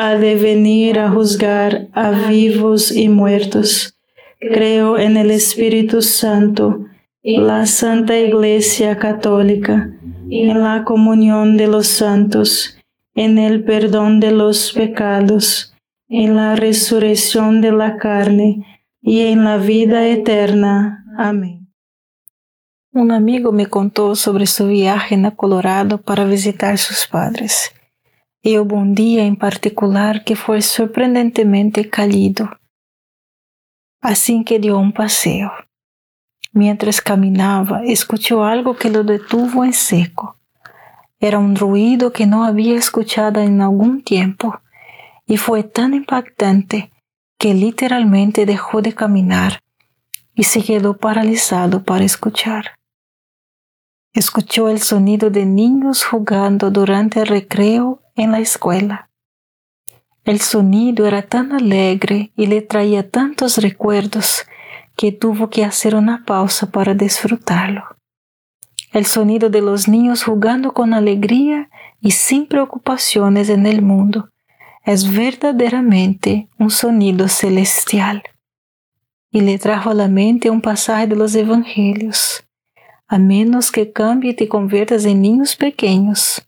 ha de venir a juzgar a vivos y muertos. Creo en el Espíritu Santo, la Santa Iglesia Católica, en la comunión de los santos, en el perdón de los pecados, en la resurrección de la carne y en la vida eterna. Amén. Un amigo me contó sobre su viaje a Colorado para visitar sus padres y hubo un día en particular que fue sorprendentemente cálido. Así que dio un paseo. Mientras caminaba, escuchó algo que lo detuvo en seco. Era un ruido que no había escuchado en algún tiempo y fue tan impactante que literalmente dejó de caminar y se quedó paralizado para escuchar. Escuchó el sonido de niños jugando durante el recreo en la escuela. El sonido era tan alegre y le traía tantos recuerdos que tuvo que hacer una pausa para disfrutarlo. El sonido de los niños jugando con alegría y sin preocupaciones en el mundo es verdaderamente un sonido celestial. Y le trajo a la mente un pasaje de los Evangelios. A menos que cambie y te conviertas en niños pequeños,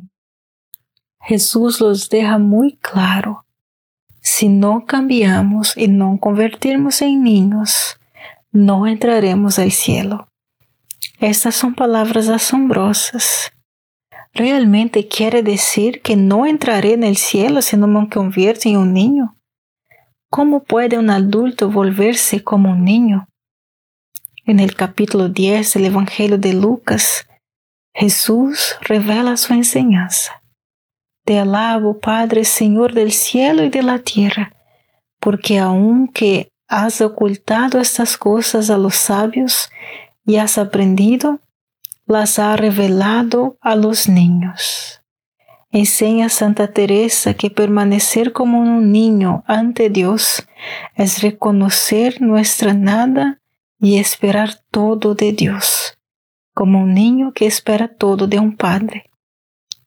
Jesús los deja muy claro. Si no cambiamos y no convertirnos en niños, no entraremos al cielo. Estas son palabras asombrosas. ¿Realmente quiere decir que no entraré en el cielo si no me convierto en un niño? ¿Cómo puede un adulto volverse como un niño? En el capítulo 10 del Evangelio de Lucas, Jesús revela su enseñanza. Te alabo, Padre, Señor del cielo y de la tierra, porque aunque has ocultado estas cosas a los sabios y has aprendido, las ha revelado a los niños. Enseña Santa Teresa que permanecer como un niño ante Dios es reconocer nuestra nada y esperar todo de Dios, como un niño que espera todo de un padre.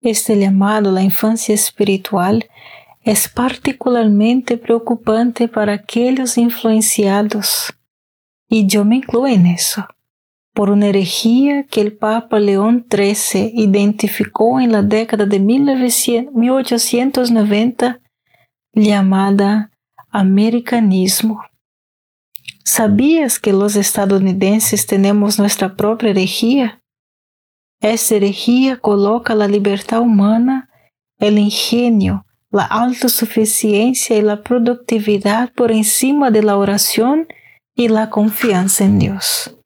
Este llamado la infancia espiritual es particularmente preocupante para aquellos influenciados, y yo me incluyo en eso, por una herejía que el Papa León XIII identificó en la década de 1890 llamada americanismo. ¿Sabías que los estadounidenses tenemos nuestra propia herejía? Esta herejía coloca la libertad humana, el ingenio, la autosuficiencia y la productividad por encima de la oración y la confianza en Dios.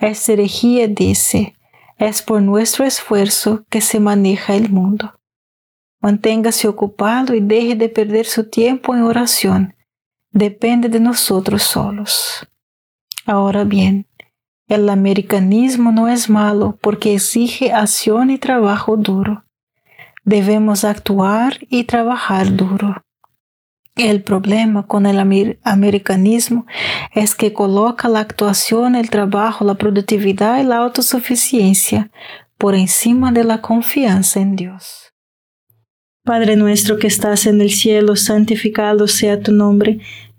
Esta herejía dice, es por nuestro esfuerzo que se maneja el mundo. Manténgase ocupado y deje de perder su tiempo en oración. Depende de nosotros solos. Ahora bien, el americanismo no es malo porque exige acción y trabajo duro. Debemos actuar y trabajar duro. El problema con el americanismo es que coloca la actuación, el trabajo, la productividad y la autosuficiencia por encima de la confianza en Dios. Padre nuestro que estás en el cielo, santificado sea tu nombre.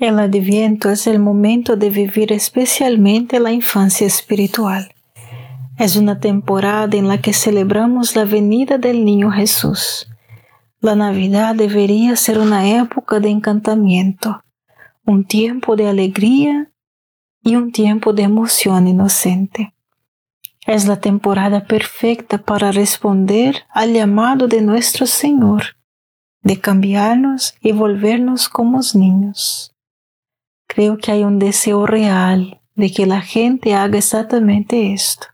El adviento es el momento de vivir especialmente la infancia espiritual. Es una temporada en la que celebramos la venida del niño Jesús. La Navidad debería ser una época de encantamiento, un tiempo de alegría y un tiempo de emoción inocente. Es la temporada perfecta para responder al llamado de nuestro Señor, de cambiarnos y volvernos como niños. Creo que hay un deseo real de que la gente haga exactamente esto,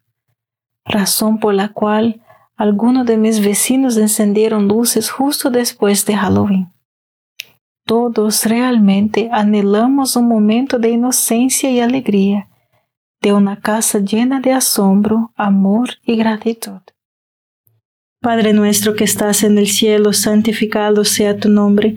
razón por la cual algunos de mis vecinos encendieron luces justo después de Halloween. Todos realmente anhelamos un momento de inocencia y alegría de una casa llena de asombro, amor y gratitud. Padre nuestro que estás en el cielo, santificado sea tu nombre,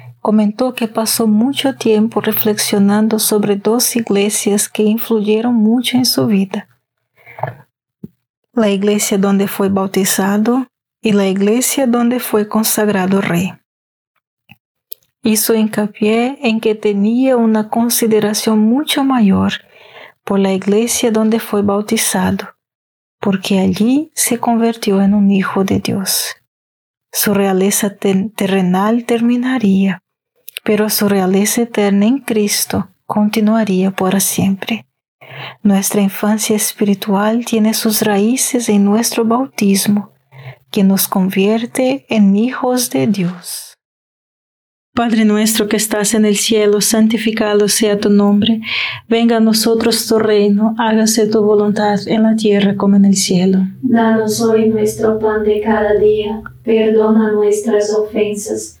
comentó que pasó mucho tiempo reflexionando sobre dos iglesias que influyeron mucho en su vida. La iglesia donde fue bautizado y la iglesia donde fue consagrado rey. Hizo hincapié en que tenía una consideración mucho mayor por la iglesia donde fue bautizado, porque allí se convirtió en un hijo de Dios. Su realeza terrenal terminaría, pero su realeza eterna en Cristo continuaría por siempre. Nuestra infancia espiritual tiene sus raíces en nuestro bautismo, que nos convierte en hijos de Dios. Padre nuestro que estás en el cielo, santificado sea tu nombre, venga a nosotros tu reino, hágase tu voluntad en la tierra como en el cielo. Danos hoy nuestro pan de cada día, perdona nuestras ofensas,